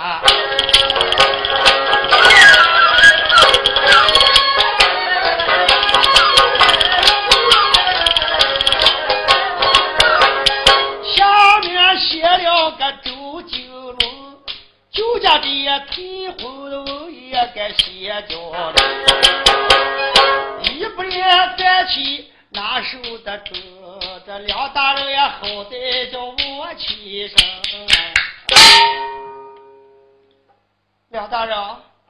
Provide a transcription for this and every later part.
下面写了个周金龙，酒家的退婚也该写掉了，一不连三七哪受得住？这梁大人也好歹叫我起身。梁大人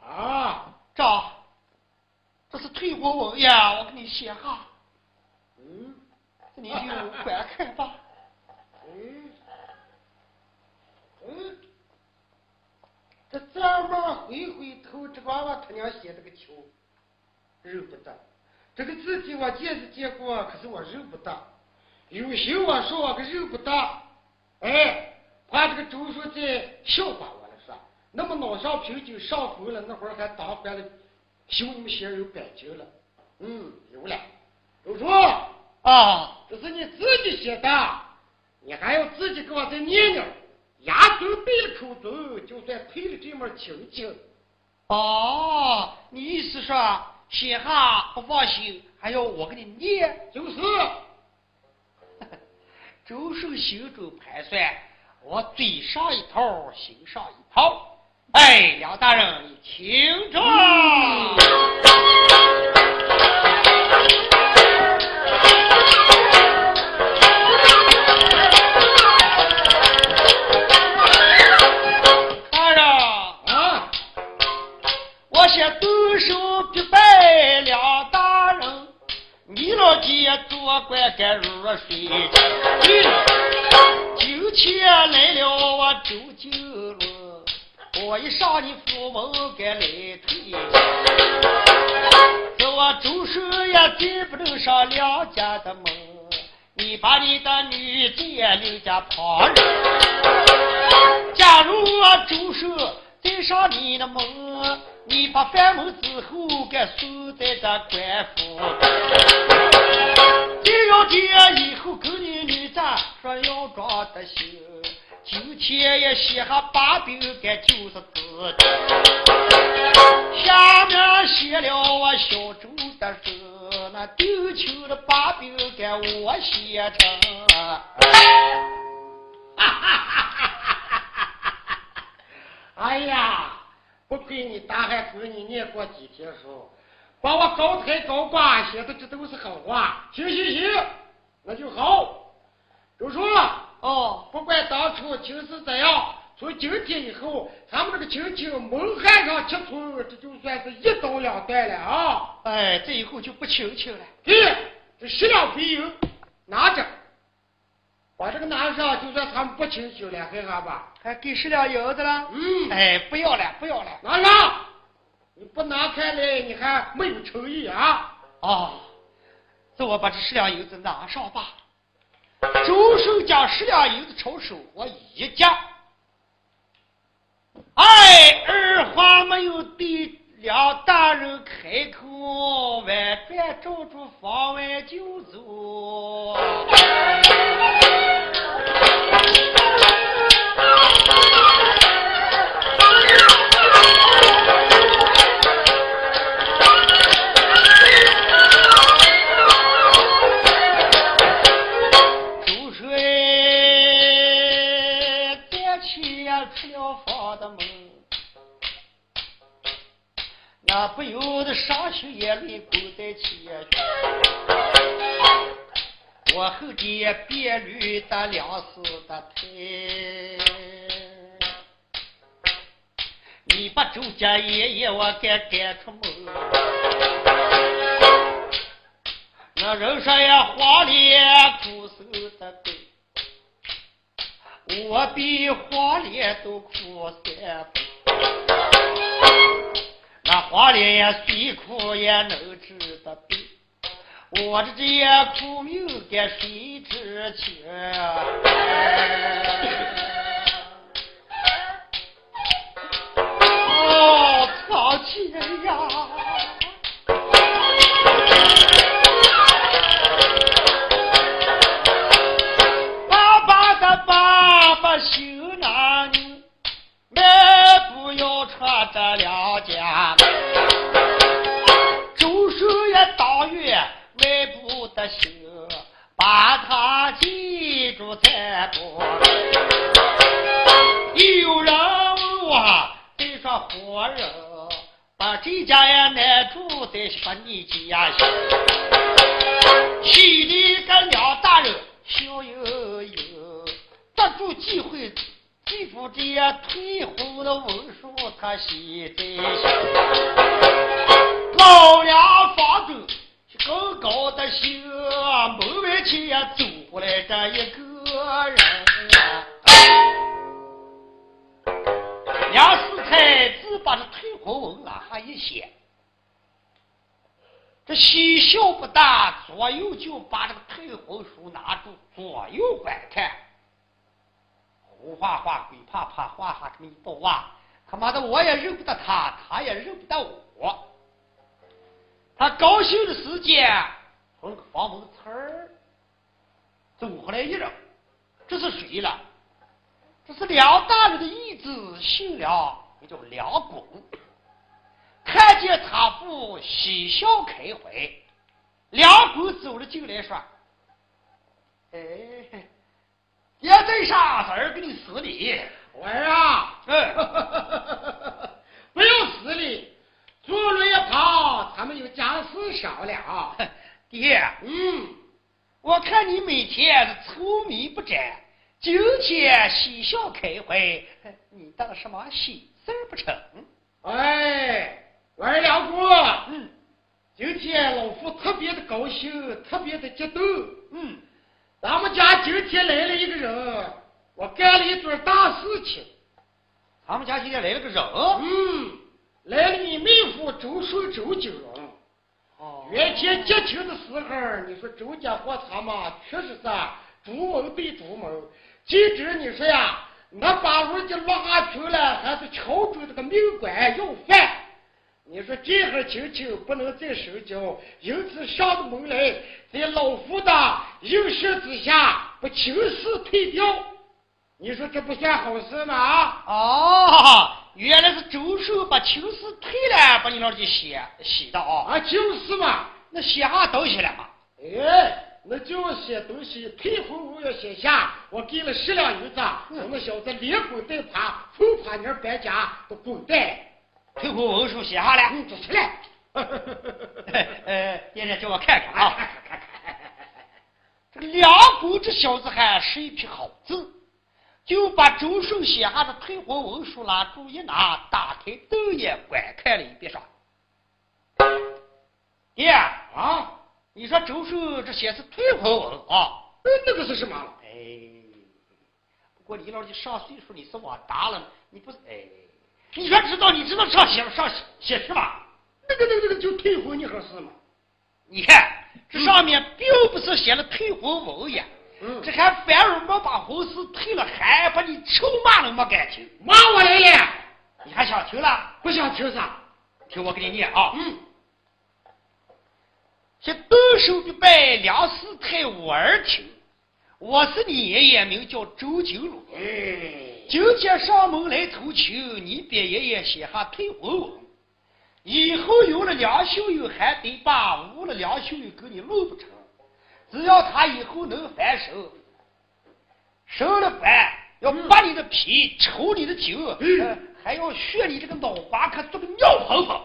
啊，这这是退婚文呀，我给你写哈。嗯，你就观 看吧。嗯，嗯，这咱们回回头，这娃娃他娘写这个球，认不得。这个字体我见是见过，可是我认不得。有心我说我可认不得。哎，怕这个周书记笑话我？那么脑上瓶酒上头了，那会儿还当官了，修你们些人感情了。嗯，有了。周叔啊，这是你自己写的，你还要自己给我再念念。牙嘴闭了口嘴，就算赔了这门亲情。哦，你意思说写下不放心，还要我给你念？就是。周寿心中盘算，我嘴上一套，心上一套。哎，梁大人，你听着。大人啊，我先动手必拜梁大人，你老爹做官该入水。今天来了我周金龙，我一上你府门该来退。这我周寿也进不能上梁家的门，你把你的女婿留家旁人。假如我周寿再上你的门，你把饭门之后该锁在这官府。这要这以后跟你女婿说要装的行，今天也写下把柄该就是自己。下面写了我小周的字，那丢球的把柄该我写成。哈哈哈哈哈！哎呀，不亏你大汉子，你念过几天书，把我高抬高挂写的这都是好话。行行行，那就好。周叔，哦，不管当初情是怎样，从今天以后，咱们这个亲情蒙汉上七寸，这就算是一刀两断了啊！哎，这以后就不亲情了。对，这十两白银拿着，把这个拿上，就算他们不亲情了，看看吧。还给十两银子了？嗯，哎，不要了，不要了。拿上，你不拿开来，你还没有诚意啊！哦，这我把这十两银子拿上吧。周手将十两银子抄手，我一夹。哎，二话没有对梁大人开口，外边照住房外就走。我给赶出门，那人说呀黄脸苦守的狗，我比黄脸都苦三倍。那黄脸也虽苦也能治得病，我的这些苦命该谁知情？哦，苍天呀！住，再说你家心。心里跟梁大人笑悠悠，抓住机会，记住这退婚的文书，他心在心。老梁房子。高高的兴，门外前走过来这一个人。梁四才只把这退婚文拿下一写，这嬉笑不大，左右就把这个退婚书拿住，左右观看。胡画画，鬼怕怕，画画这么一包啊！他妈的，我也认不得他，他也认不得我。他高兴的时间，从那个房门呲儿走回来一人，这是谁了？这是梁大人的义子，姓梁，也叫梁拱。看见他父喜笑开怀，两口走了进来，说：“哎，爹在上，侄儿给你施礼。儿啊，不用施礼。”坐了一跑，他们有家事商量。爹，嗯，我看你每天是愁眉不展，今天喜笑开怀，你当什么喜事不成？哎，二两姑，嗯，今天老夫特别的高兴，特别的激动。嗯，咱们家今天来了一个人，我干了一桩大事情。咱们家今天来了个人，嗯。来了，你妹夫周顺周景荣。哦，原先结亲的时候，你说周家和他们，确实是朱门对朱门。今日你说呀，那把人家拉去了，还是敲准这个命官要饭。你说这会亲戚不能再深交，因此上了门来，在老夫的应许之下，把情势退掉。你说这不算好事吗？啊哦。原来是周寿把情势退了，把你那里写写的啊！啊，就是嘛，那写啥东西了嘛？哎，那就写东西，退婚我要写下。我给了十两银子，让那小子连滚带爬，从他那搬家都滚蛋。退婚文书写下来，嗯，起来。呃，爷爷叫我看看啊，看看。这个梁公这小子还是一匹好字。就把周顺写下的退婚文书拿住一拿，打开豆眼观看了一遍，说：“爹啊，你说周顺这写是退婚文啊？那个是什么？哎，不过你老弟上岁数，你是往大了，你不是哎？你说知道？你知道上写上写什么？那个那个那个就退婚，你合适吗？你看这上面并不是写了退婚文呀。”这还反而没把婚事退了，还把你臭骂了没感情？骂我来了，你还想听了？不想听啥？听我给你念啊。嗯。先单手必拜梁师太我儿听，我是你爷爷，名叫周金龙。哎，今天上门来投亲，你别爷爷写下退婚文。以后有了梁秀玉还得把，无了梁秀玉给你弄不成。只要他以后能翻身，生了饭要扒你的皮，抽你的筋，还要削你这个脑瓜壳做个尿盆盆。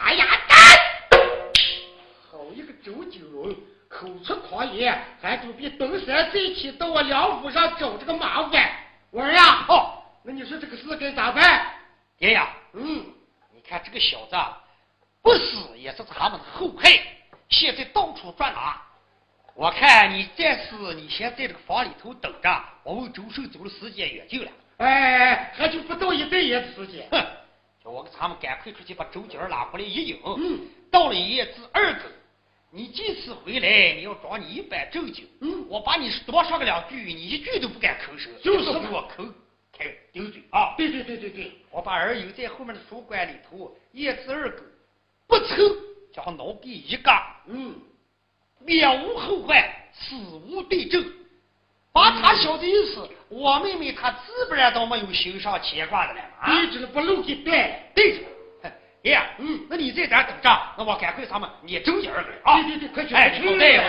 哎呀，干！好一个周金龙，口出狂言，还准备东山再起到我梁府上找这个麻烦。我儿呀，哦，那你说这个事该咋办？爹呀，嗯。你看这个小子，不死也是咱们的后害，现在到处转哪？我看你暂时你先在这个房里头等着，我问周寿走的时间远近了。哎，还就不到一对夜的时间。哼，叫我给他们赶快出去把周姐拉回来一迎。嗯，到了一夜至二更，你这次回来你要装你一本正经。嗯，我把你多说个两句，你一句都不敢吭声，就是给我口。开顶嘴啊！对对对对对，我把儿友在后面的书馆里头，一字二狗，不抽将脑给一嘎，嗯，免无后患，死无对证。把他小子意思，我妹妹她自不然都没有心上牵挂的了啊！对着不露给带，对着。爷，嗯，那你在这等着，那我赶快咱们撵周姐儿来啊！对对对，快去！哎，好嘞，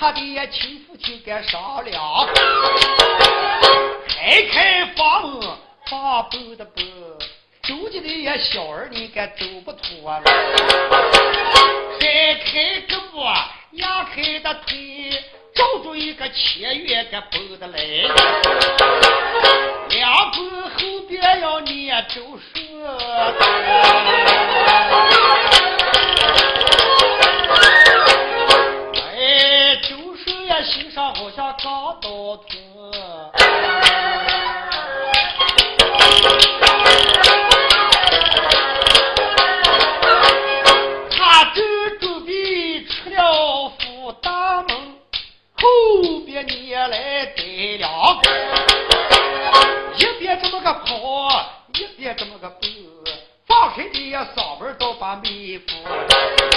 他的亲父亲该商量，开开房门把门的门，周家的小儿你该走不脱了，开开胳膊压开的腿，找着一个切月该蹦的来，两步后边要念周顺。心上好像刚到村，带两个，一边这么个跑，一边这么个蹦，放开你嗓门都把妹夫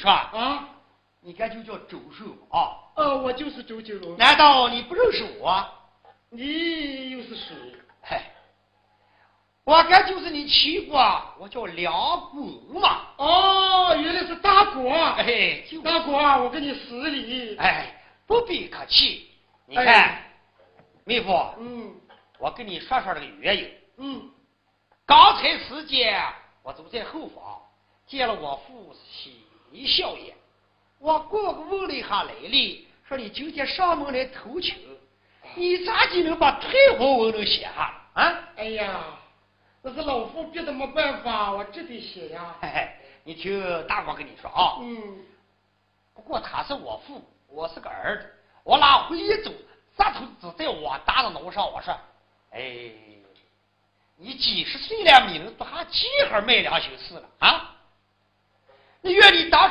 说啊，你该就叫周寿啊。呃，我就是周金龙。难道你不认识我？你又是谁？嗨，我该就是你妻国，我叫梁公嘛。哦，原来是大国。哎，大国，我跟你施礼。哎，不必客气。你看。妹夫，嗯，我跟你说说这个原因。嗯，刚才时间，我走在后方，见了我父喜笑言。我过个问了一下来历，说你今天上门来投亲，你咋就能把退婚文都写下？啊？哎呀，那是老夫逼的没办法，我只得写呀。嘿嘿，你听大哥跟你说啊。嗯。不过他是我父，我是个儿子，我拿回一走。大头只在我大的脑上，我说：“哎，你几十岁了，你能还几何卖良心事了啊？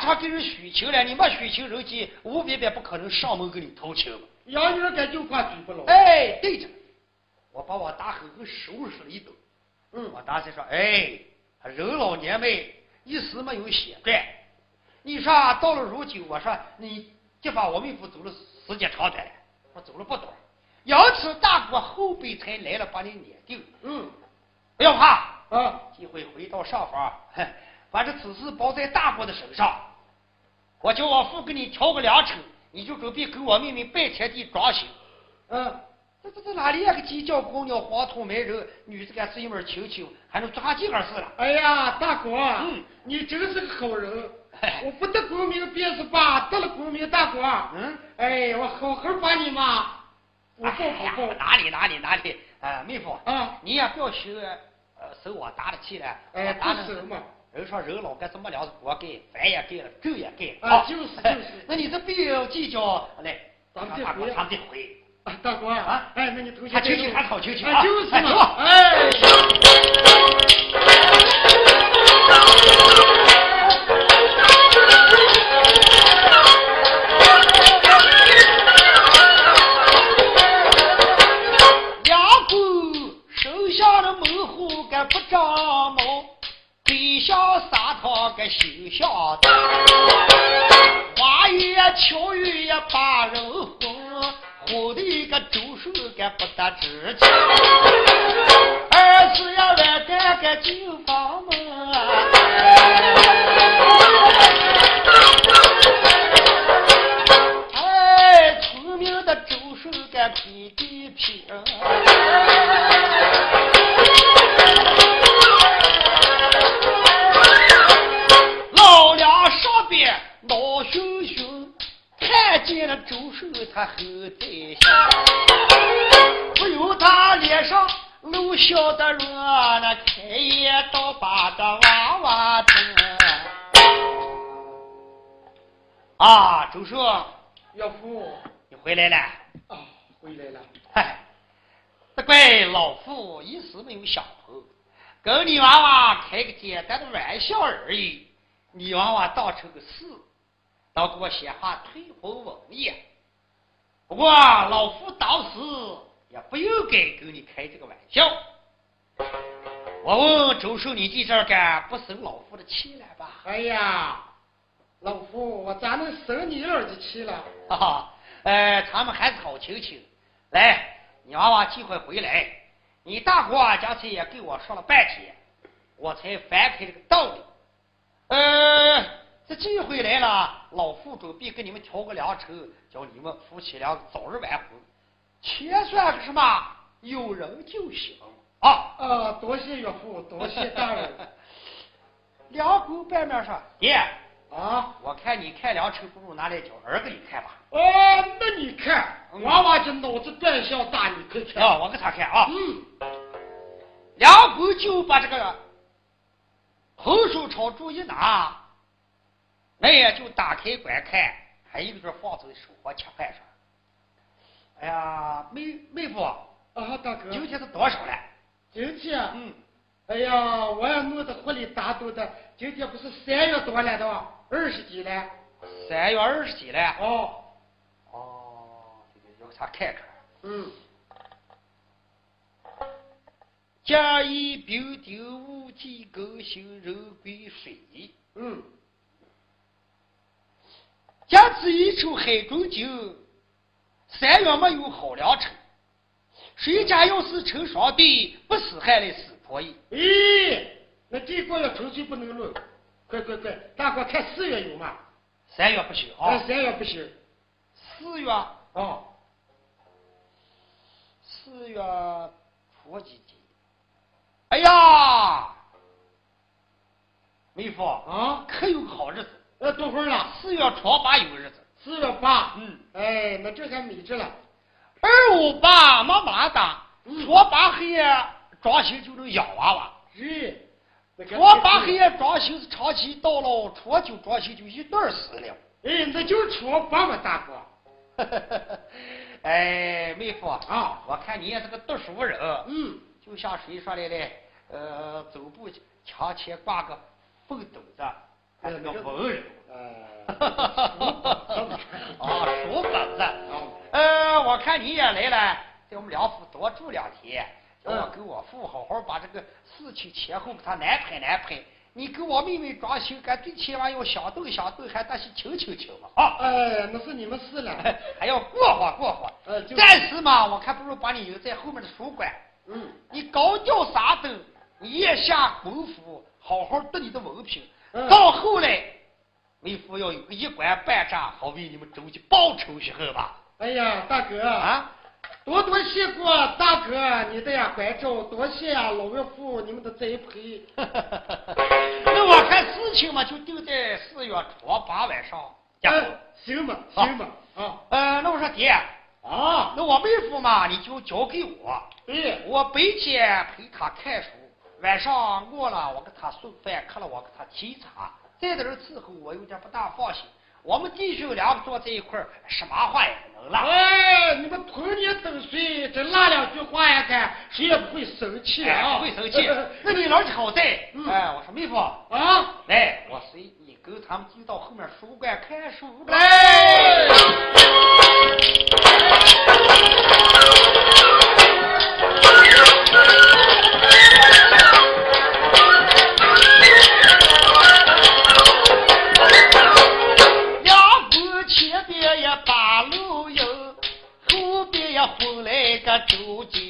你愿你当场给人许情了，你没许情，人家吴别别不可能上门给你偷情。杨女儿就怕嘴不牢。哎，对着，我把我大狠狠收拾了一顿。嗯，我大才说：哎，人老年迈，一时没有血断。你说到了如今，我说你就把我妹夫走了时间长短了。”我走了不多，因此大哥后辈才来了，把你撵定。嗯，不要怕，啊，机会回到上房，把这此事包在大伯的手上。我叫我父给你挑个粮车，你就准备给我妹妹拜天地装修。嗯，这这这哪里呀个鸡叫公鸟黄土埋人，女子敢是一门亲亲，还能抓进儿事了？哎呀，大哥，嗯，你真是个好人。我不得功名便是罢，得了功名，大哥，嗯，哎，我好好把你嘛，不报哎呀不报，哪里哪里哪里，呃，妹夫，啊，你也不要学，呃，受我打的气了，哎，我打的不是嘛，人说人老该怎么了？锅盖，饭也盖了，粥也盖了。啊就是就是。那你这必要计较，来，咱们这大哥回咱们这回，啊，大哥啊？哎，那你头还先求求还好求求啊，啊就是嘛，哎。背上撒汤该休想的，花语呀巧语呀把人哄，哄的个周手该不得志气，二是呀外干个进房门。哎，聪明的周手该披地皮。他后在下，不由他脸上露笑的容，那开眼倒把的娃娃疼。啊，周叔，岳父你回来了。啊，回来了。嗨，这怪老夫一时没有想通，跟你娃娃开个简单的玩笑而已。你娃娃当成个事，倒给我写下退婚文言。不过老夫当时也不应该跟你开这个玩笑。我问周寿，你弟这儿干不生老夫的气了吧？哎呀，老夫，我咋能生你儿子气了？哈哈，呃，咱们还是好亲戚。来，你娃娃机会回来，你大哥刚才也给我说了半天，我才翻开这个道理。呃，这机会来了，老夫准备给你们调个良辰，叫你们夫妻俩早日完婚，钱算个什么？有人就行啊！呃，多谢岳父，多谢大人。两口半面上：“爹，啊，我看你看良辰不如拿来叫儿给你看吧。哦，那你看，娃娃这脑子短小大，你可看。啊，我给他看啊。嗯，两口就把这个红手朝住一拿，那也就打开观看，还有一个放在手和吃饭上。哎呀，妹妹夫，啊，大哥，今天是多少了？今天，嗯，哎呀，我也弄得活里打斗的，今天不是三月多了的吗？二十几了。三月二十几了。哦，哦，这个要给他看看。嗯，甲乙丙丁戊己庚辛壬癸水。嗯，甲子一出海中酒，三月没有好良辰。谁家要是成双对，不死还来死婆姨。咦，那这个月纯粹不能论。快快快，大哥看四月有吗？三月不行啊，啊，三月不行。四月哦，四月初几几？哎呀，妹夫啊，可有个好日子，呃，多会儿了？四月初八有日子。四月八。嗯，哎，那这还没着了。二五八没麻大，嗯初八黑夜装修就能养娃娃。是。那个初八黑夜装修是长期到了，初九装修就一段儿死了。哎，那就是初八嘛，大哥。哎，妹夫啊我看你也是个读书人，嗯，就像谁说的嘞？呃，走步墙前挂个蹦斗子，还是个文人。呃，啊，书本子。呃，我看你也来了，在我们梁府多住两天，叫我跟我父好好把这个事情前后给他安排安排。你给我妹妹装修，干最起码要想动想动，还得是求求求嘛啊！哎，那是你们事了。还要过活过活。呃就是暂时嘛，我看不如把你留在后面的书馆。嗯，你高调啥灯，也下功夫，好好得你的文凭。到后来，为父要有个一官半战，好为你们周家报仇雪恨吧。哎呀，大哥啊，多多谢过大哥你的呀关照，多谢呀老岳父你们的栽培。那我看事情嘛，就定在四月初八晚上。嗯，行吧，行吧。啊，呃，那我说爹啊，那我妹夫嘛，你就交给我。哎，我白天陪他看书。晚上饿了，我给他送饭；渴了，我给他沏茶。在这儿伺候，我有点不大放心。我们弟兄两个坐在一块儿，什么话也不能拉。哎，你们同年同岁，这拉两句话呀，看谁也不会生气啊，不会生气。那你老好在。哎，我说妹夫啊，来，我随你跟他们进到后面书馆看书来。走进，迈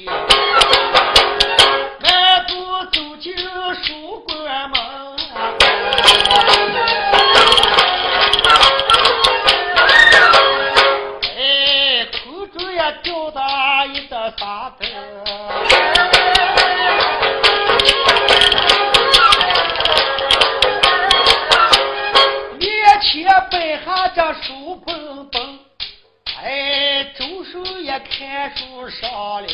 也看书上了，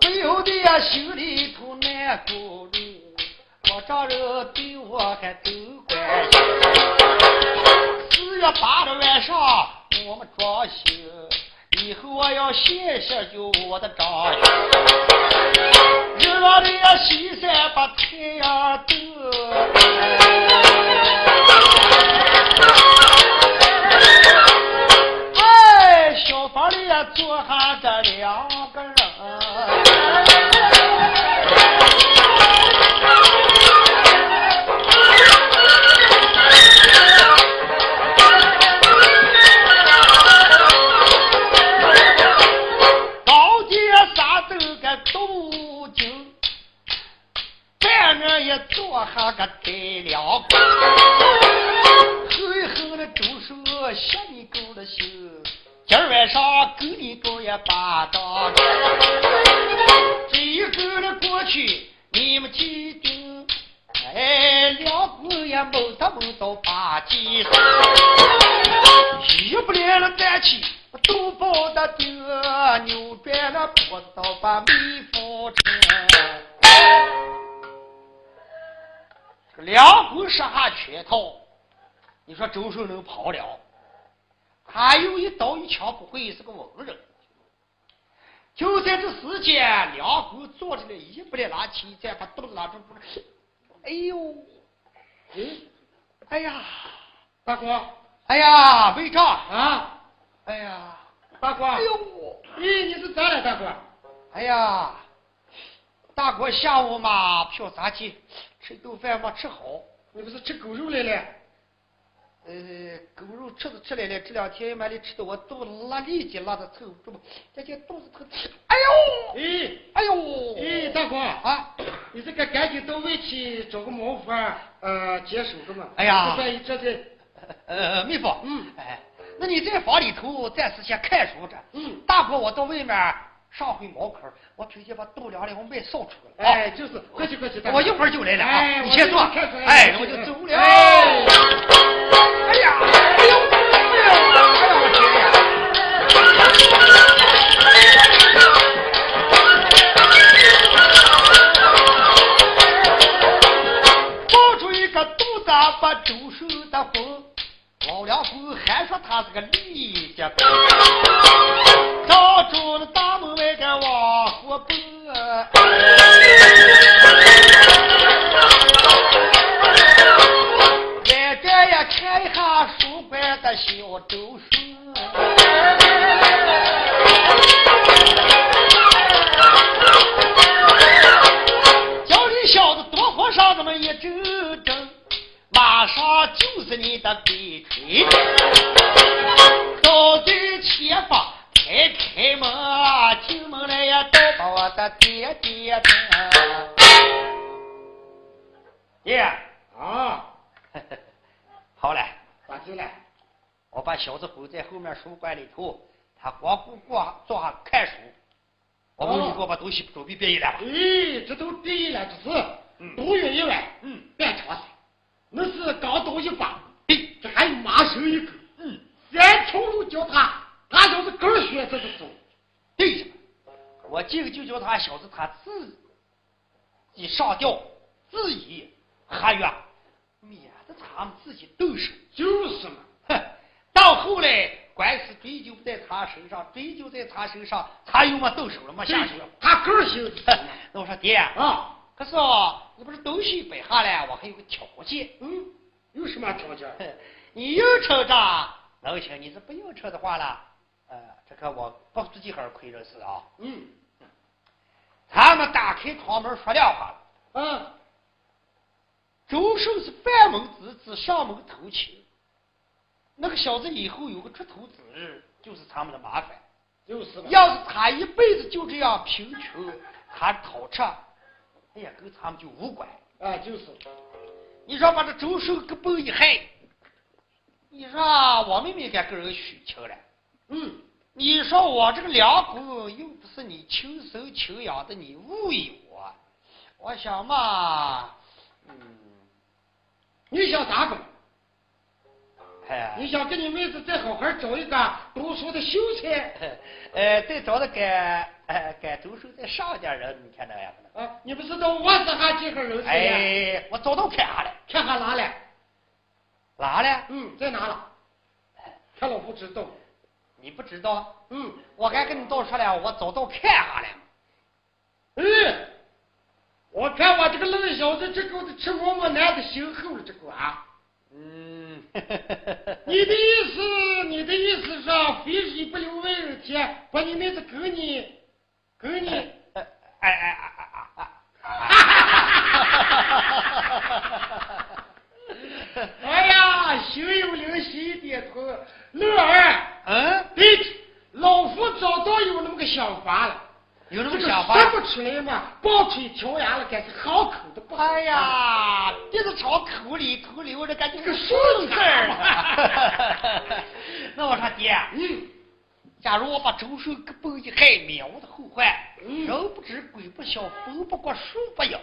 不由得呀心里头难过。我丈人对我还都关心。四月八的晚上，我们装修，以后我要谢谢就我的张日落的呀西山把太阳都。周顺能跑了？他有一刀一枪不会，是个文人。就在这时间，两股坐着呢，一不来拿起，再把肚子拉住，哎呦，哎，哎呀，大哥，哎呀，魏章啊，哎呀，大哥，哎呦，咦，你是咋了，大哥？哎呀，大哥下午嘛，票咋去吃顿饭没吃好，你不是吃狗肉来了？呃，狗肉吃着吃来了，这两天买的吃的我肚子拉痢疾拉的臭，这不，这这肚子疼，哎呦，哎，哎呦，哎，大哥啊，你这个赶紧到外去找个毛法呃解手的嘛。哎呀，这这这，呃，妹夫，嗯，哎，那你在房里头暂时先看守着，嗯，大哥我到外面上回茅坑，我直接把豆粮的我卖扫出来了，哎，就是，快去快去，我一会儿就来了啊，你先坐，哎，我就走了。哎呀！哎呦！哎呦！哎呦！我天呀！抱出一个肚子把周手的风，老两口还说他是个李家公，照住了大门外个往火奔。看一下书馆的小周顺，叫你小子多活上这么一阵阵，马上就是你的鬼吹。到最前方开开门，进门来呀，都把我的的爹爹的。爹啊，好了，咋的了？我把小子放在后面书馆里头，他光顾过坐下看书。我问你，给我把东西准备变一了吧？哎，这都变了，这是。都月一万，嗯，半长噻。那是刚到一把，这还有麻绳一根，嗯，三条路叫他，他就是根学这个书。对，我这个就叫他小子他自己上吊自缢合约，他们自己动手。就是嘛，哼，到后来官司追究不在他身上，追究在他身上，他又没动手了，没下手。他根行。那我说爹啊。可是哦，你不是东西摆下来，我还有个条件。嗯，有什么条件？你要车账能行，你是不要车的话了，呃，这个我不自己还是亏着是啊。嗯，他们打开窗门说亮话了。嗯，周寿是半门子子上门投亲，那个小子以后有个出头之日，就是他们的麻烦。就是。要是他一辈子就这样贫穷，他讨债。哎呀，跟他们就无关啊！就是，你说把这周寿给崩一害，你说我妹妹该跟人许亲了。嗯，你说我这个两公又不是你亲生亲养的，你误以我，我想嘛，嗯，你想咋个？哎，你想跟你妹子再好好找一个读书的秀才？呃，再找那个。该读书再上点人，你看那样子啊？你不知道我这哈几个人哎，我早都看下了，看下哪了？哪了？嗯，在哪了？他老不知道，你不知道？嗯，我该跟你都说了，我早都看下了。嗯，我看我这个愣小子，这狗子吃我们男的心厚了，这个啊。嗯，你的意思，你的意思是非是不留外人田，把你妹子给你。给你，哎哎哎哎哎哎！哎呀，心有灵犀一点通，乐儿，嗯，对，老夫早都有那么个想法了，有那么想法，说不出来嘛，爆出一条牙了，该是好口的不？哎呀，别是朝口里口里，我这感觉个顺字儿。那我说爹，嗯。假如我把周顺给崩一害，免我的后患。人不知鬼不晓，风不过树不摇。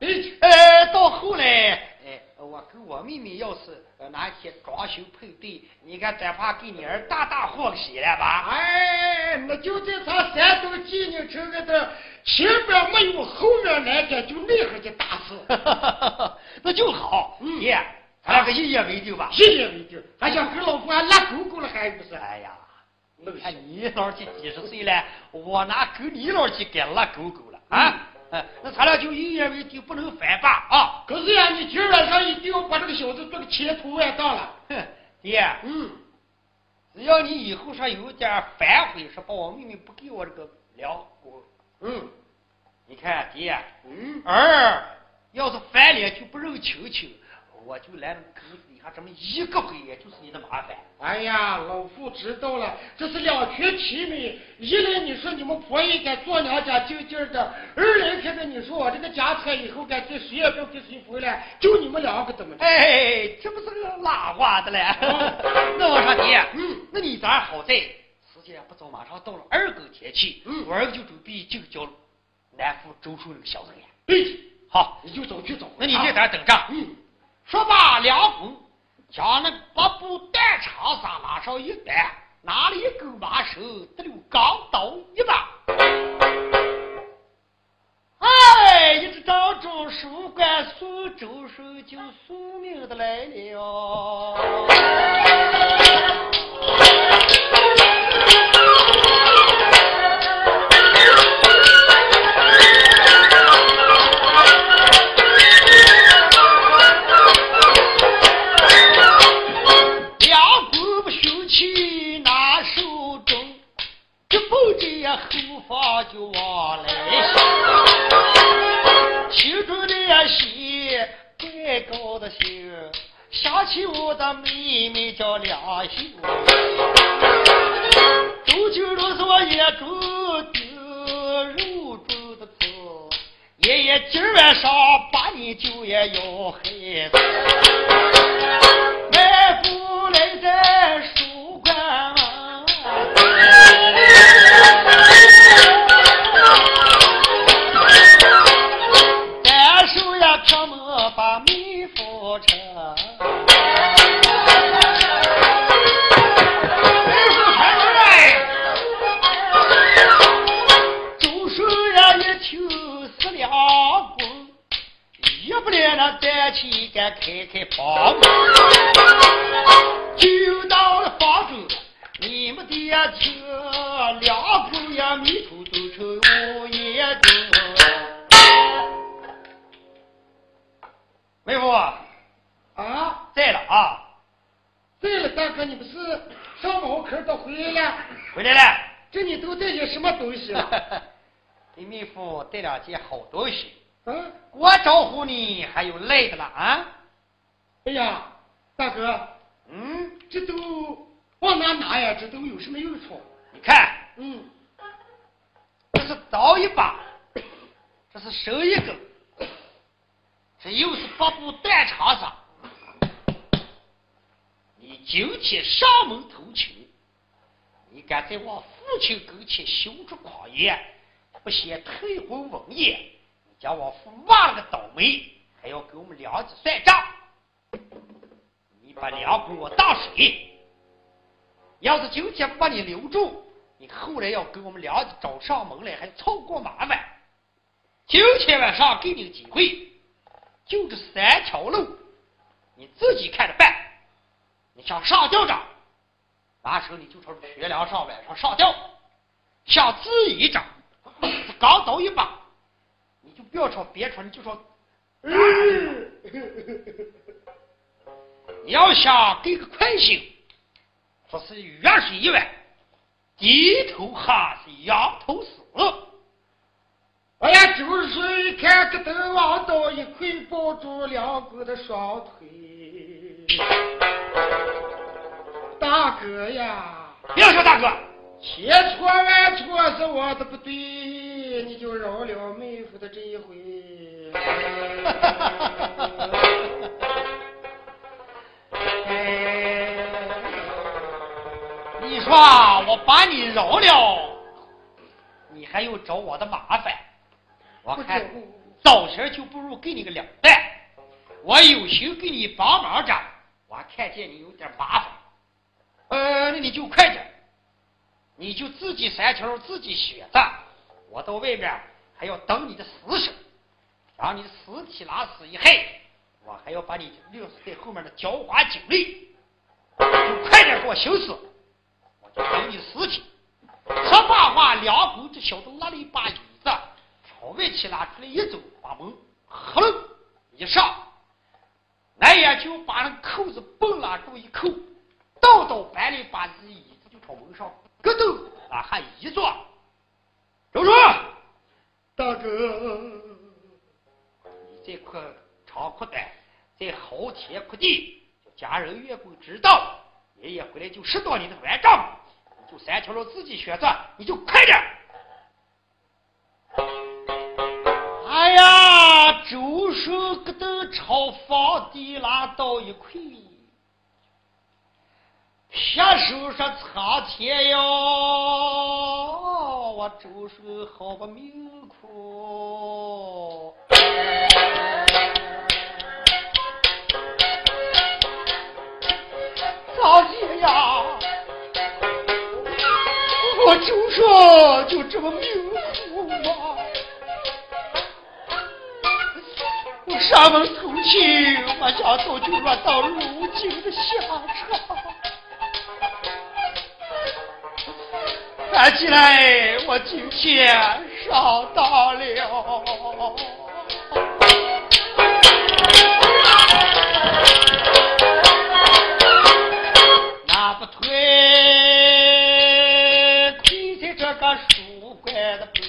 哎，到后来，哎，我跟我妹妹要是哪天装修配对，你看咱怕给你儿大大欢喜了吧？哎，那就在他山东济宁城那的前边没有，后面来点就那个的大事，那就好。爹，咱俩个一言为定吧？一言为定。还想跟老夫还拉勾勾了，还不是？哎呀。你看你老几几十岁了，我拿狗你老去给拉狗狗了啊？那咱俩就一言为定，不能反吧啊！可是呀，你今儿晚上一定要把这个小子做个前途万丈了。哼，爹，嗯，只要你以后说有点反悔，说把我妹妹不给我这个粮，我嗯，你看爹，嗯，儿要是翻脸就不认亲亲。我就来沟子底下这么一个回，也就是你的麻烦。哎呀，老夫知道了，这是两全其美。一来你说你们婆姨该做娘家静静的，二来看着你说我这个家产以后该给谁也不要给谁回来，就你们两个怎么？哎，这不是个拉话的嘞？那我说你，嗯，那你咋好在时间不早，马上到了二更天气，嗯，我儿子就准备就叫南府周叔那个小子呀。对，好，你就早去找。那你在这等着。嗯。说罢，梁公将那八部单长沙拉上一担，拿了一根马手，得了钢刀一把。哎，一直张中书馆苏州守就宿命的来了。今晚上把你酒也要害妹夫带两件好东西，嗯，我招呼你还有来的了啊？哎呀，大哥，嗯，这都往哪拿呀？这都有什么用处？你看，嗯，这是刀一把，这是手一根，这又是八步断肠子。你今天上门偷情，你敢在我父亲跟前羞出狂言，不嫌退婚文言，你将我父忘了个倒霉，还要给我们梁子算账。你把梁给我当谁？要是今天不把你留住，你后来要给我们梁子找上门来，还凑过麻烦。今天晚上给你个机会，就这三条路，你自己看着办。你想上吊着，拿手你就朝学梁上晚上上吊；想自己长，钢刀一把，你就不要朝别处，你就说。你要想给个快心，说是月是一万，低头哈是仰头死。哎。呀，就是一看个头王刀一块抱住两个的双腿，大哥呀，不要说大哥，千错万错是我的不对，你就饶了妹夫的这一回。你说我把你饶了，你还要找我的麻烦？我看早前就不如给你个两半。我有心给你帮忙着，我看见你有点麻烦，呃，那你就快点，你就自己三条自己选择。我到外面还要等你的死手，让你的尸体拉死一害，我还要把你撂死在后面的浇花井里。就快点给我行死，我就等你尸体。说罢话，两口这小子拉了一把椅子，朝外去拉出来一走，把门合楞一上，俺也就把那扣子蹦拉住一扣，倒倒搬了一把子椅子就朝门上咯噔往下一坐。周叔，大哥，你这块长裤带，在好天哭地，家人越不知道，爷爷回来就拾到你的软账，你就三条路自己选择，你就快点。哎呀，周叔个都朝房地拉到一块，撇手说苍天哟，我周叔好个命苦。苍天呀，我就说就这么命苦吗？我上门偷情，我想早就落到如今的下场。看起来我今天上当了。那不推，亏在这个书馆的本，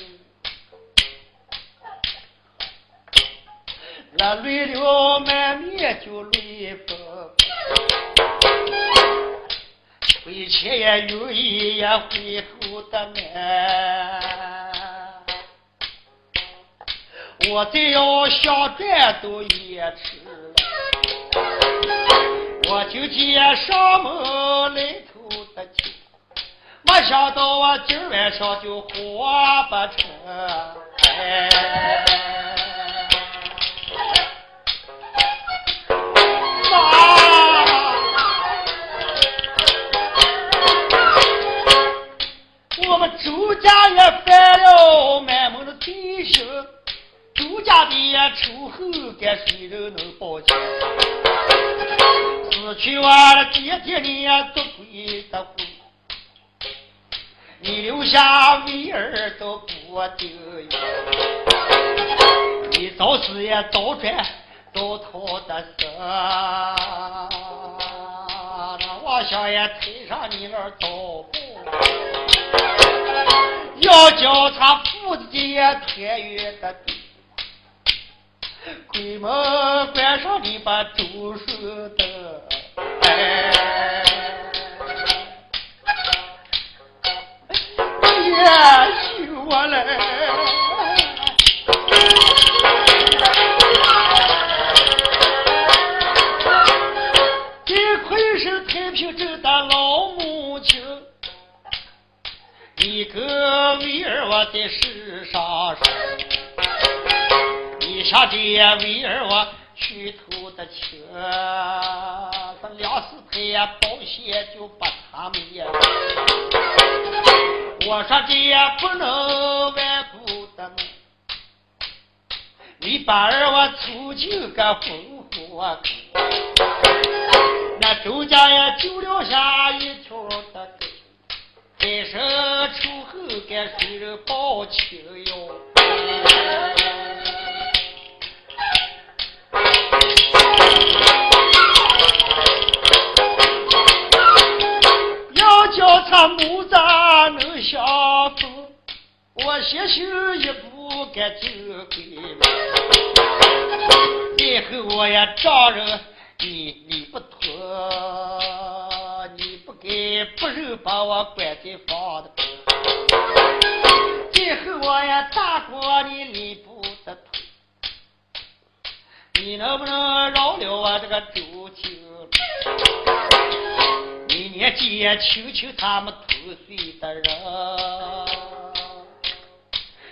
那泪流满面就泪崩，回前也有一也回的难。我再要想转都也迟了。我就见上门来头的钱，没想到我今晚上就活不成。家也犯了满门的弟兄。朱家的仇恨，该谁人能报警？死去我的爹爹，你做鬼的魂，你留下为儿都不丢你早死也早转早逃的死，那王相爷推上你那刀，要叫他父子也团圆的。鬼门关上，你把周顺的，哎，也许我嘞，个女儿我在世上生。下爹为儿我去偷的情，这粮食太呀保险就把他们也。我说爹不能外不得，你把儿我出去个吩咐啊！那周家也就留下一条的狗，再生仇恨该谁人报亲哟？要叫他母子能相逢，我先行一步该走归门。以后我也丈人，你不仁把我关在房子。以后我也打过你，你不得。你能不能饶了我这个周青？你年纪也轻轻，他们偷税的人，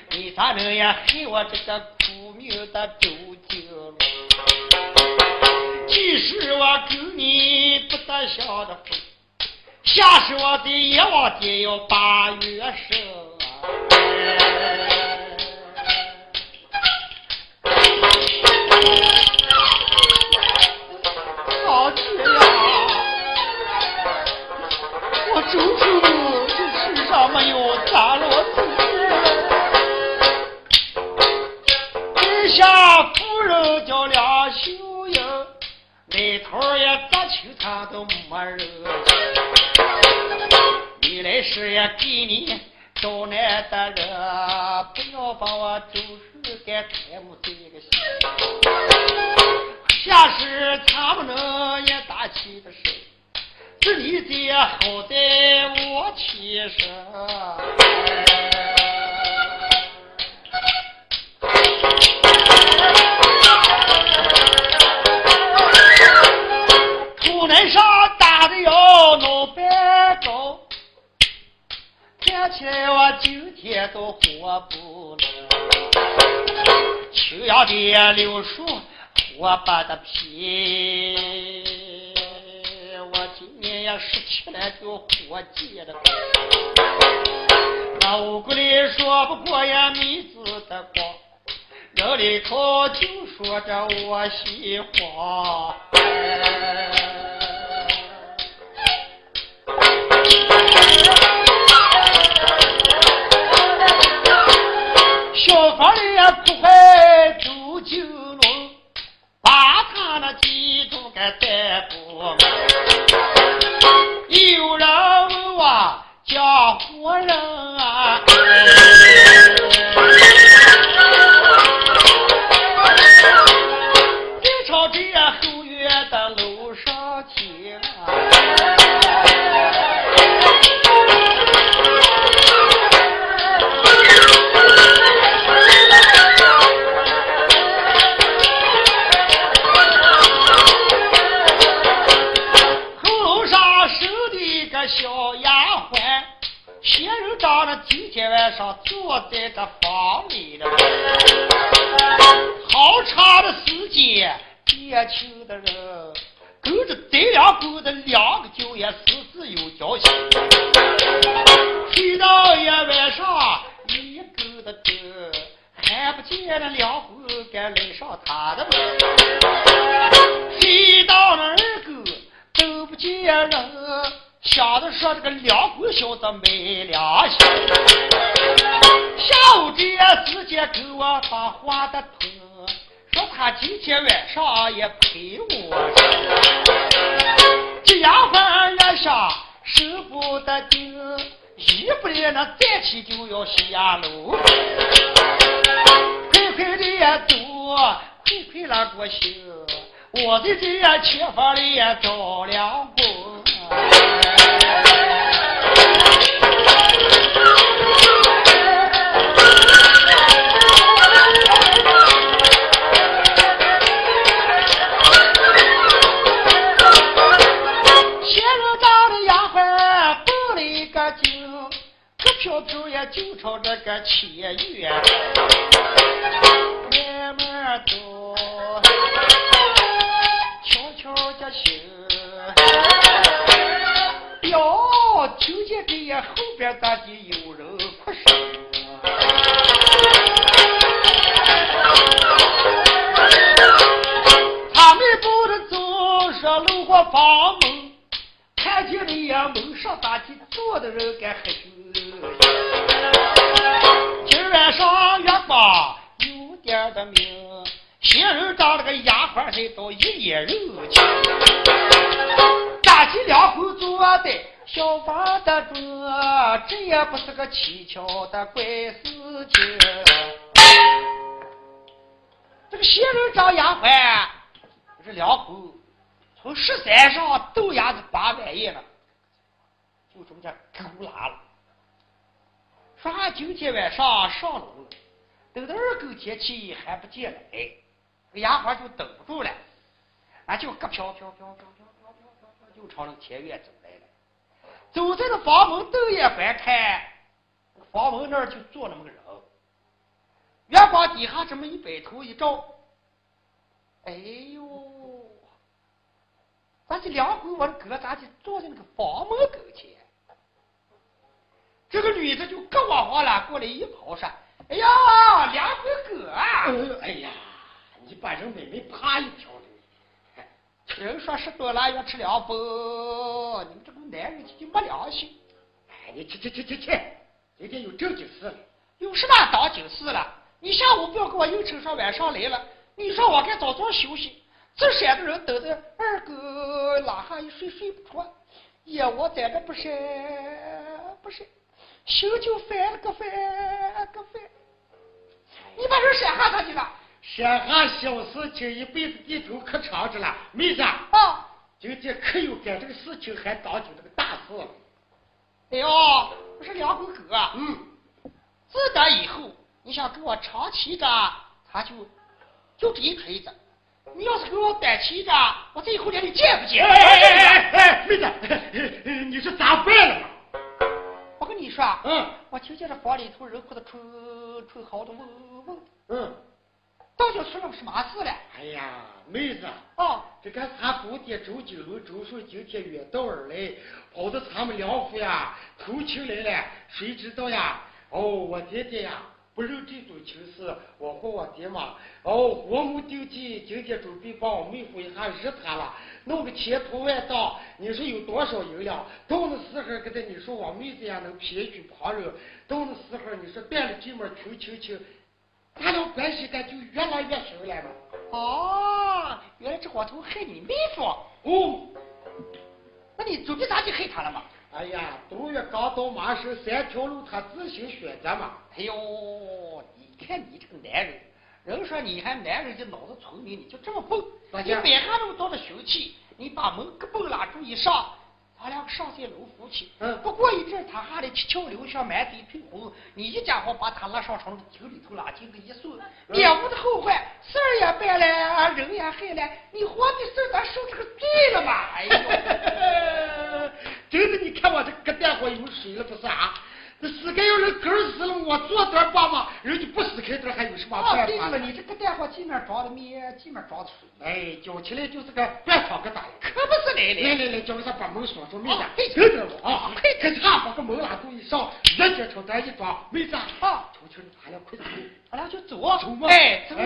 你咋能也害我这个苦命的周青？即使我跟你不得相的，下世我的阎王爹要八月生。老铁呀，我周叔这世上没有咱罗子，地下夫人叫梁秀英，那头也砸秋他都没人。你来时也给你招难的人，不要把我周叔给开木这个心。下世他们能也打起的事，是你的好歹我起身。土门上打的要弄半高，起来我今天都活不了。秋阳的柳树。我把的皮，我今年也十七了，就活结了。那五谷里说不过呀，米子的光，人里头就说着我喜欢。我里呀，不会煮酒。把他那几种给逮捕，有人问我叫活人在这房里了，好长的时间，年轻的人跟着这两姑的两个舅爷时时有交情，睡到夜晚上一个的灯，看不见那两姑敢来上他的门，睡到了二哥都不见人，想着说这个两姑小子没良心，也给我把话的通。说他今天晚上也陪我，这丫鬟也想舍不得定，一不然那再起就要下楼。快快的走，快快拉过行，我的这前房里找两工。就朝这个前院慢慢走，悄悄的行。哟，听见这呀后边咋的有人哭声？他们不能走上路过房门，看见那呀门上打的坐的人该喝酒。今晚上月光有点的明，新人掌那个丫鬟还都一脸肉情。大吉两口坐的小房的中，这也不是个蹊跷的怪事情。这个仙人掌丫鬟，这两口从十三上豆芽子八万叶了，就中间勾拉了。说俺今天晚上上楼了，等到二更天气还不见来，这丫鬟就等不住了，俺就咯飘飘飘飘飘飘飘就朝那前院走来了。走在那房门灯也白看，房门那儿就坐那么个人，月光底下这么一摆头一照，哎呦，咱这两回我哥咋就坐在那个房门跟前？这个女的就更往往了，过来一跑说：“哎呀，梁哥哥啊！哎呀，你把人妹妹怕一跳的。听说十多腊月吃凉风，你们这个男人就没良心。哎，你去去去去去，今天有正经事了。有什么当经事了？你下午不要跟我应酬说晚上来了，你说我该早早休息。这山的人等着二哥拉哈一睡睡不着，夜我在这不睡不睡。心就烦了个烦个烦，你把人山下他去了？山下小事情一辈子地头可长着了，妹子啊，今天可有干这个事情还当起这个大事了。哎呦，不是两口哥，嗯，自打以后，你想跟我长期的，他就就这一锤子；你要是给我短期的，我这以后连你见不见？哎哎哎哎，妹子，你是咋办了嘛？我跟你说，嗯，我听见这房里头人哭的出出好多嗡嗡，嗯，到底出了什么事了？哎呀，妹子，哦，这个咱姑爹周金龙、周顺今天远道而来，跑到咱们梁府呀投亲来了，谁知道呀？哦，我爹爹呀。不认这种情事，我和我爹妈哦，和睦定计，今天准备帮我妹夫一下日他了，弄个千头万当，你说有多少银两？到那时候，给他你说我妹子也能偏居旁人，到那时候你说变了这门穷亲戚，咱俩关系感就越来越深了嘛。哦，原来这伙头害你妹夫。哦，那你准备咋就害他了嘛？哎呀，杜月刚到马市三条路，他自行选择嘛。哎呦，你看你这个男人，人说你还男人就脑子聪明，你就这么笨。你摆下那么多的凶器，你把门给蹦拉住一上，俺两个上岁老夫妻。嗯。不过一阵，他还得七窍流血，满嘴喷红。你一家伙把他拉上床酒里头拉进个一送，脸不的后患，事儿也办了，人也害了，你活的事咱受这个罪了嘛？哎呦，真的，你看我这个电话有水了不是啊？那死该要人根死了，我做点帮忙，人家不死开点还有什么办法？对了，你这个电话前面装的面，前面装的水。哎，叫起来就是个半床个大可不是来来来来，叫他把门锁住，没啥。听着我啊，快开茶，把个门拉住一上，人家朝咱一装，没啥。啊，求求你，俺俩快走，俺俩就走。走嘛。哎，走。拉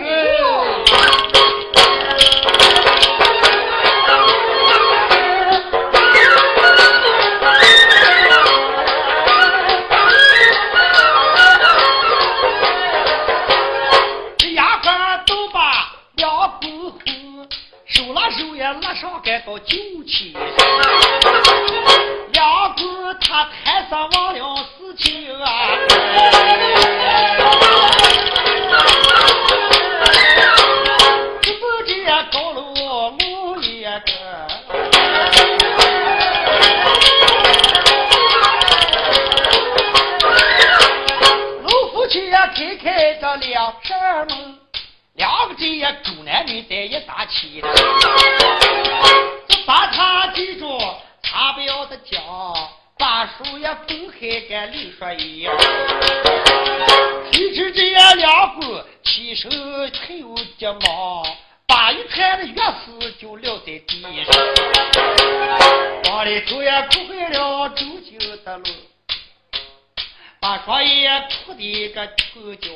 这个酒气。他不要的讲，把树也分开干流说一样。谁知这样两个起手很有急忙，把一串的钥匙就撂在地上，往里头也哭坏了周九的路，把双眼哭的个臭叫。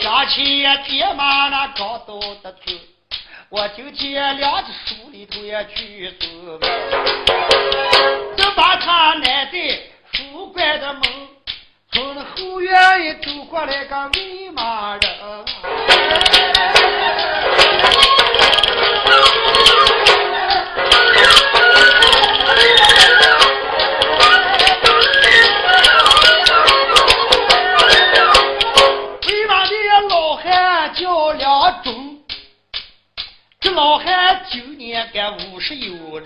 想起爹妈那高刀的头，我今天两只手里头也去死，就把他奶在书馆的门，从那后院里走过来个喂马人。今年该五十有了，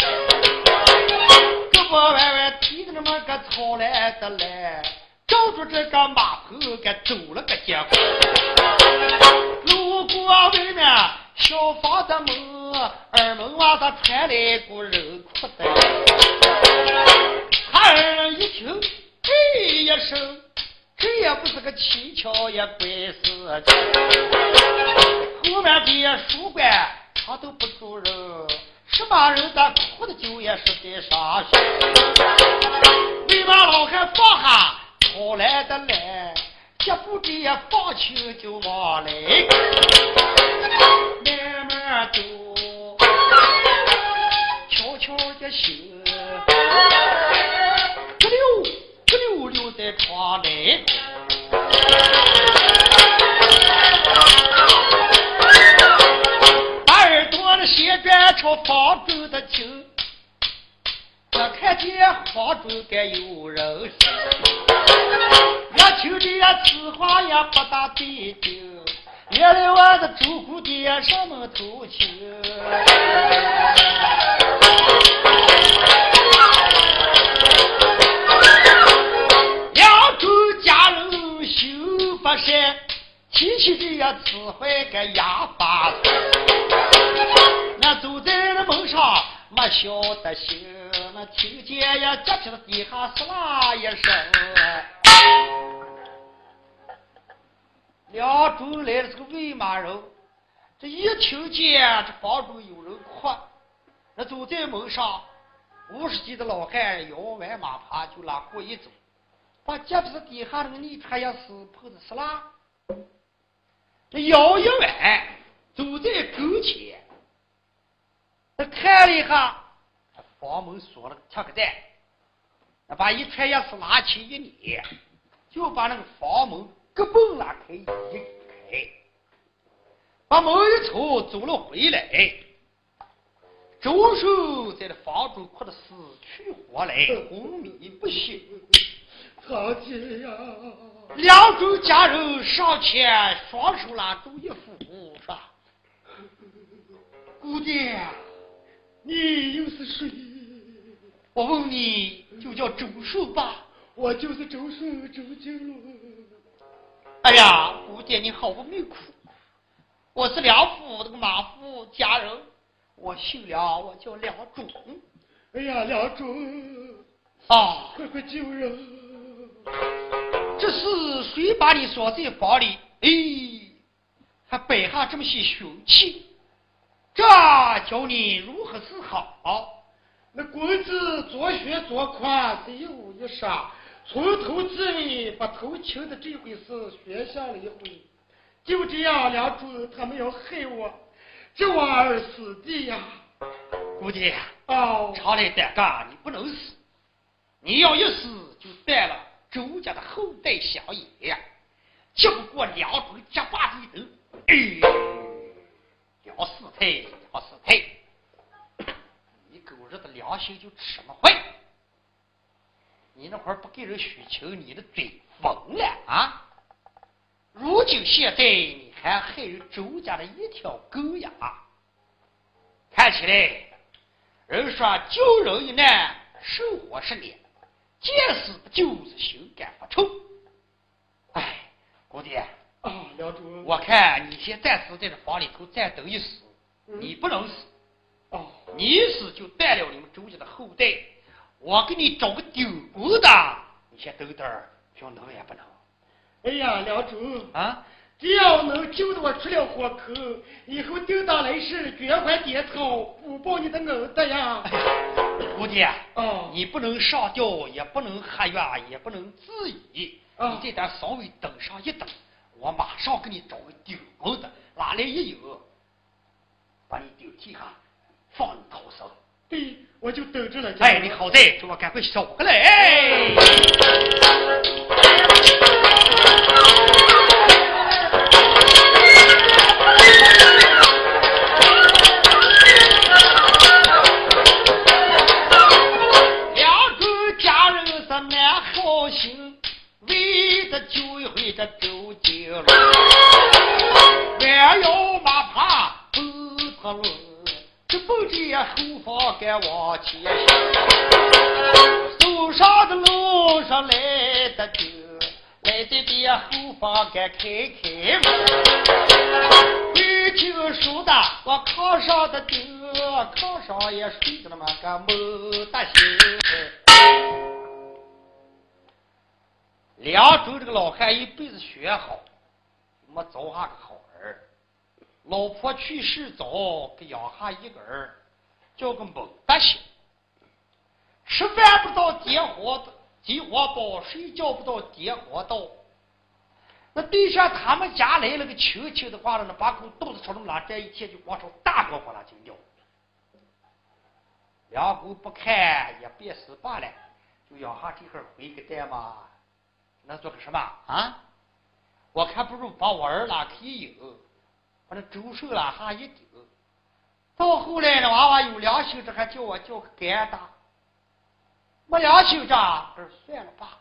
胳膊弯弯提着那么个草来的来，照着这个马棚给走了个结果。路过外面小房子门，二门往上传来一股人哭的。他二人一听，嘿一声，这也不是个蹊跷也怪事情。后面的书馆。他都不住人，什么人咱哭的酒也是得上学。为嘛老汉放下跑来的来，脚步这也放轻就往来，慢慢走，悄悄的行，不溜不溜溜在床内。房中该有人，我听见此话也不大对劲，原来我的周姑爹上门偷情，两口家人修不善，提起这呀词汇个哑巴。走在那门上，没晓得行，那听见呀，脚皮子底下呲啦一声。两中来了这个喂马人，这一听见这房中有人哭，那走在门上，五十几的老汉摇完马爬就拉过一走，把脚皮子底下那个泥滩也是碰的呲啦，这摇一弯，走在跟前。他看了一下，房门锁了个铁个蛋，把一串钥匙拿起一捏，就把那个房门咯嘣拉开一开，把门一出走了回来。周寿在那房中哭得死去活来，昏迷不醒。好姐呀！两众家人上前，双手拉住一扶，说：“姑爹。”你又是谁？我问你就叫周树吧。我就是周树周金龙。哎呀，姑爹你好不命苦。我是梁府那个马夫家人，我姓梁，我叫梁忠。哎呀，梁忠，啊，快快救人！这是谁把你锁在房里？哎，还摆下这么些凶器，这叫你如何是好？那公子左学左宽，一五一十，从头至尾把头情的这回事学下了一回。就这样，梁忠他们要害我，这娃儿死的呀！姑爹，哦，常来胆干，你不能死，你要一死就断了周家的后代香烟，结不过梁忠结巴子一抖，哎，要死退，要死退，你狗日的良心就吃么坏！你那会儿不给人许情，你的嘴疯了啊！如今现在你还害人周家的一条狗呀？看起来，人说救人一难，受活十年，见死不救是心肝发臭。哎，姑爹，啊，梁主，我看你先暂时在这房里头再等一死，你不能死。哦，你一死就断了你们周家的后代。我给你找个丢工的，你先等等，要能也不能。哎呀，梁主啊，只要能救得我出了火坑，以后定当来世绝还点头，不报你的恩德呀！姑爹，哦，你不能上吊，也不能喝药，也不能自缢，啊你这点稍微等上一等，我马上给你找个丢工的，拿来一有，把你顶替下，放你头上。对，我就等着了。哎，你好在，给我赶快收回来！哎。该开开门。没听说的，我炕上的灯，炕上也睡着那么个没得醒。梁州这个老汉一辈子学好，没找下个好儿。老婆去世早，给养下一个儿，叫个猛德行。吃饭不到点火金黄包，睡觉不到点火到。对象他们家来了个亲戚的话了，那把狗肚子朝那么拉，这一天就往朝大锅火了就尿。两狗不看也别死罢了，就养下这会儿回个蛋嘛，能做个什么啊？我看不如把我儿拉开一有，把那周寿拉下一顶。到后来那娃娃有良心，这还叫我叫个干大。没良心这，这算了吧。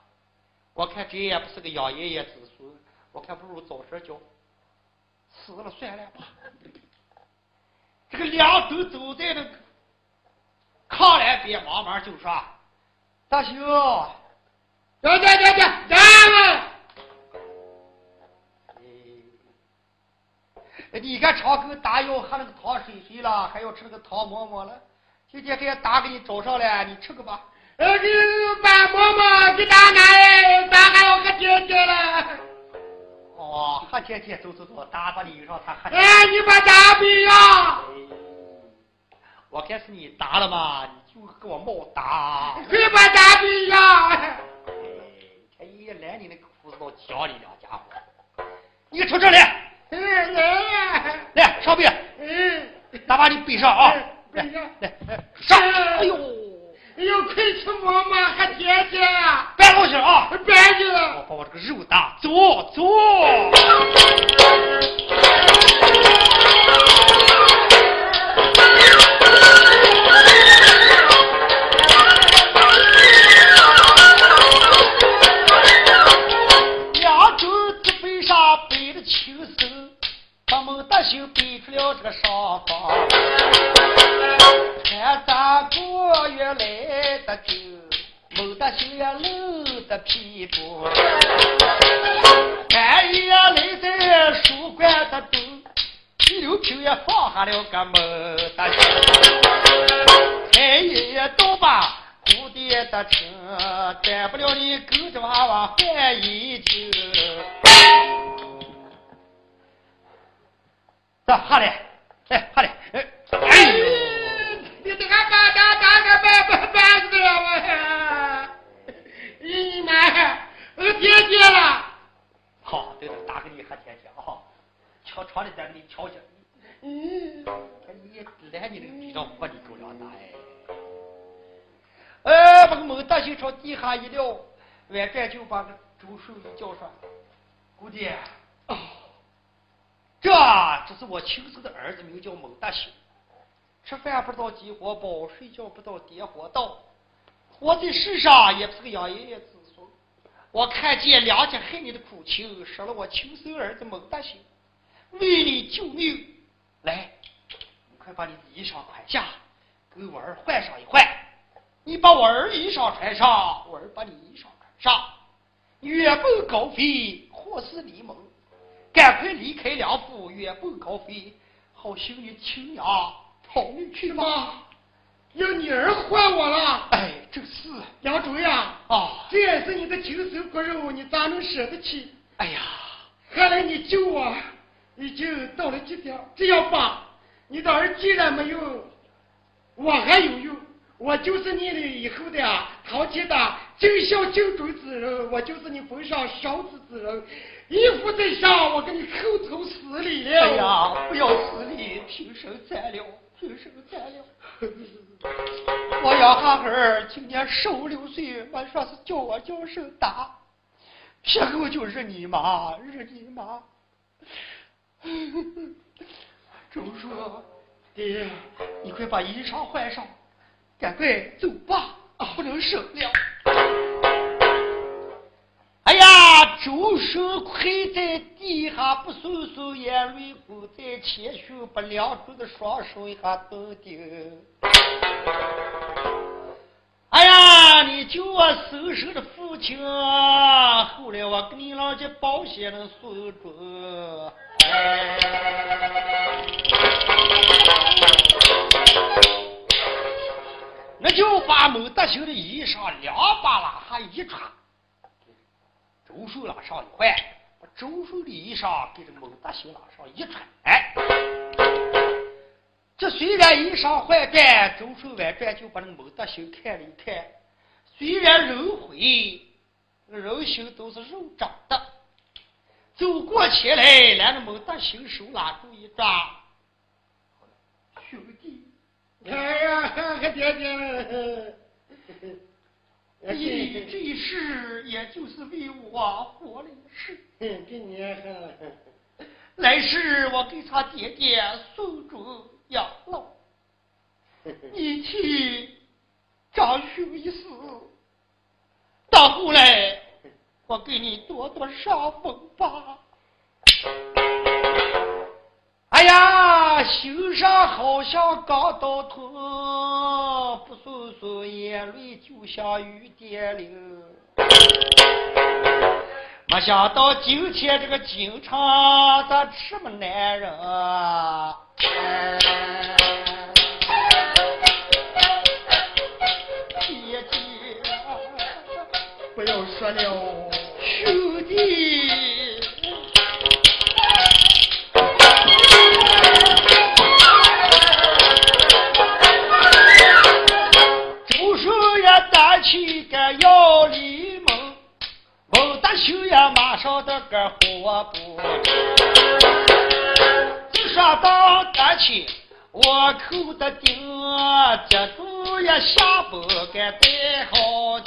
我看这也不是个养爷爷子孙，我看不如早些交，死了算了吧。这个两头走在那个炕栏边，慢慢就说：“大兄，等等等等等！哎，你看长狗打药喝那个糖水水了，还要吃那个糖馍馍了。今天给打给你找上来，你吃个吧。呃，给把馍馍给打拿来，打还要喝甜甜了。哦，喝甜甜，走走走，打把你让他喝。哎，你把打不呀？我看是你打了嘛，你就给我冒打。你把打不呀？哎，这一来你那个裤子都脚里了，家伙！你瞅这来，嗯，来，来上边，嗯，打把你背上啊！来背上来来上！哎呦，哎呦，快吃馍馍还甜甜，别老实啊！别去我。把我这个肉打，走走。这个少方，看大姑原来得够，蒙得心也露得皮肤，半夜来在书馆的读。刘平也放下了个梦，大心，爷爷到把蝴蝶的车，干不了你跟着娃娃翻衣圈。走，好嘞，哎，好嘞，哎，哎呦，你这个把打打个板板板子了我，你妈，我爹爹了。好，对了，打给你和天天啊，敲床的再给你敲下。嗯，你来你这个地上活的狗粮大哎，哎，把个孟大兴朝地下一撂，外转就把个周寿一叫上，姑爹。这是我亲生的儿子，名叫孟大兴。吃饭不知道饥火饱，睡觉不知道跌火倒。我在世上也不是个养爷爷子孙。我看见娘家害你的苦情，杀了我亲生儿子孟大兴，为你救命。来，你快把你的衣裳宽下，给我儿换上一换。你把我儿衣裳穿上，我儿把你衣裳穿上。远奔高飞，或是离梦。赶快离开梁府，远奔高飞，好心你亲娘跑命去吗？要你儿换我了？哎，正是梁主呀！啊，这也是你的亲生骨肉，你咋能舍得起？哎呀，看来你救我已经到了极点，这样吧，你的儿既然没用，我还有用。我就是你的以后的堂前的尽孝尽忠之人，我就是你坟上孝子之人。一夫在上，我给你口头施礼了。哎呀，不要施礼，平生再了，平生再了。我养哈儿今年十五六岁，我说是叫我叫声大，撇后就日你妈，日你妈。周叔，爹，你快把衣裳换上，赶快走吧，不能省了。周生跪在地下，不松松眼泪滚在前胸，把两手的双手一下蹬钉。哎呀，你救我生身的父亲，后来我给你老家保险的孙子，那就把孟德兴的衣裳两把拉还一穿。周寿拉上一换，把周寿的衣裳给这孟大兴拉上一穿。哎，这虽然衣裳换转，周寿外转就把那孟大兴看了一看。虽然人灰，人心都是肉长的。走过前来，连着孟大兴手拉住一抓，兄弟，哎呀，爹爹。你这一世也就是为我活了一世，给你。来世我给他爹爹送终养老，你替长兄一死，到后来我给你多多上风吧。哎呀，心上好像钢刀痛，不簌簌眼泪就像雨点流。没想到今天这个京城咋这么男人？姐姐，不要说了，兄弟。起个要离梦，孟大秀呀，马上的个活不。就说到大起，我口的钉，接住呀下不该带好。